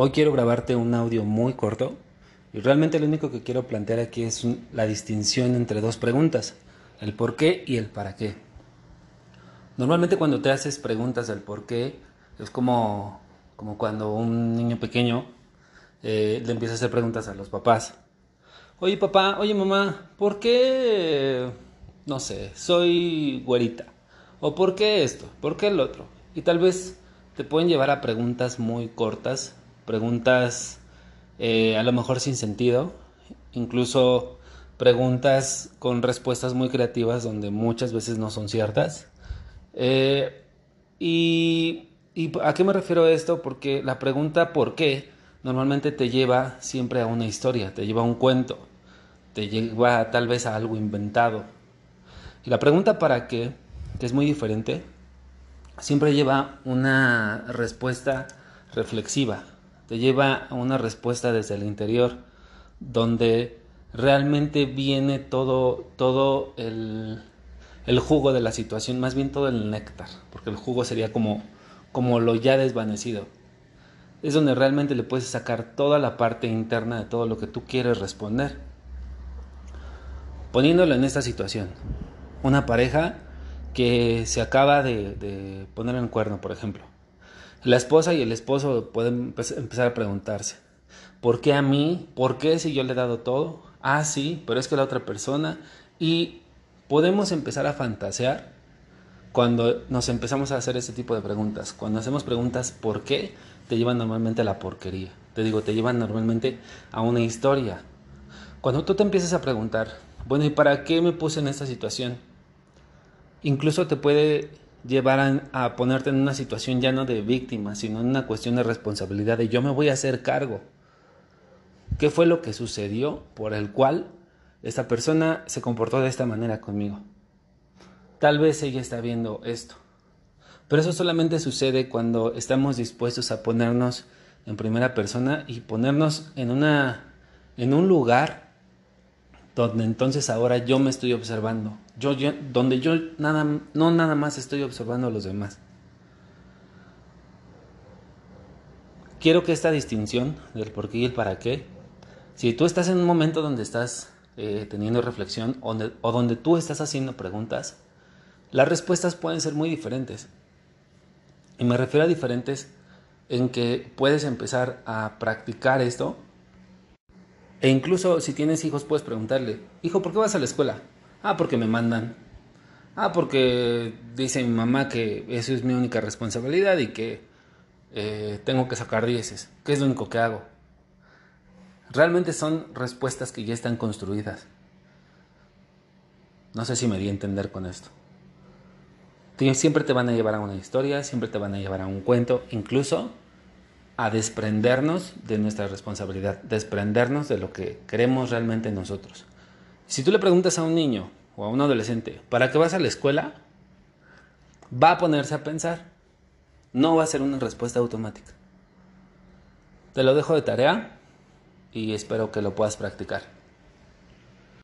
Hoy quiero grabarte un audio muy corto y realmente lo único que quiero plantear aquí es la distinción entre dos preguntas, el por qué y el para qué. Normalmente cuando te haces preguntas del por qué, es como, como cuando un niño pequeño eh, le empieza a hacer preguntas a los papás. Oye papá, oye mamá, ¿por qué, no sé, soy güerita? ¿O por qué esto? ¿Por qué el otro? Y tal vez te pueden llevar a preguntas muy cortas preguntas eh, a lo mejor sin sentido, incluso preguntas con respuestas muy creativas donde muchas veces no son ciertas. Eh, y, ¿Y a qué me refiero a esto? Porque la pregunta ¿por qué? normalmente te lleva siempre a una historia, te lleva a un cuento, te lleva tal vez a algo inventado. Y la pregunta ¿para qué? que es muy diferente, siempre lleva una respuesta reflexiva, te lleva a una respuesta desde el interior, donde realmente viene todo, todo el, jugo de la situación, más bien todo el néctar, porque el jugo sería como, como lo ya desvanecido. Es donde realmente le puedes sacar toda la parte interna de todo lo que tú quieres responder. Poniéndolo en esta situación, una pareja que se acaba de, de poner en cuerno, por ejemplo la esposa y el esposo pueden empezar a preguntarse, ¿por qué a mí? ¿Por qué si yo le he dado todo? Ah, sí, pero es que la otra persona. Y podemos empezar a fantasear cuando nos empezamos a hacer ese tipo de preguntas. Cuando hacemos preguntas ¿por qué? te llevan normalmente a la porquería. Te digo, te llevan normalmente a una historia. Cuando tú te empiezas a preguntar, bueno, ¿y para qué me puse en esta situación? Incluso te puede llevar a, ponerte en una situación ya no de víctima, sino en una cuestión de responsabilidad de yo me voy a hacer cargo. ¿Qué fue lo que sucedió por el cual esta persona se comportó de esta manera conmigo? Tal vez ella está viendo esto. Pero eso solamente sucede cuando estamos dispuestos a ponernos en primera persona y ponernos en una en un lugar donde entonces ahora yo me estoy observando, yo, donde yo nada, no nada más estoy observando a los demás. Quiero que esta distinción del por qué y el para qué, si tú estás en un momento donde estás eh, teniendo reflexión o donde tú estás haciendo preguntas, las respuestas pueden ser muy diferentes. Y me refiero a diferentes en que puedes empezar a practicar esto e incluso si tienes hijos puedes preguntarle, hijo, ¿por qué vas a la escuela? Ah, porque me mandan. Ah, porque dice mi mamá que eso es mi única responsabilidad y que eh, tengo que sacar dieces. ¿Qué es lo único que hago? Realmente son respuestas que ya están construidas. No sé si me di a entender con esto. Siempre te van a llevar a una historia, siempre te van a llevar a un cuento, incluso a desprendernos de nuestra responsabilidad, desprendernos de lo que queremos realmente nosotros. Si tú le preguntas a un niño o a un adolescente, ¿para qué vas a la escuela? Va a ponerse a pensar. No va a ser una respuesta automática. Te lo dejo de tarea y espero que lo puedas practicar.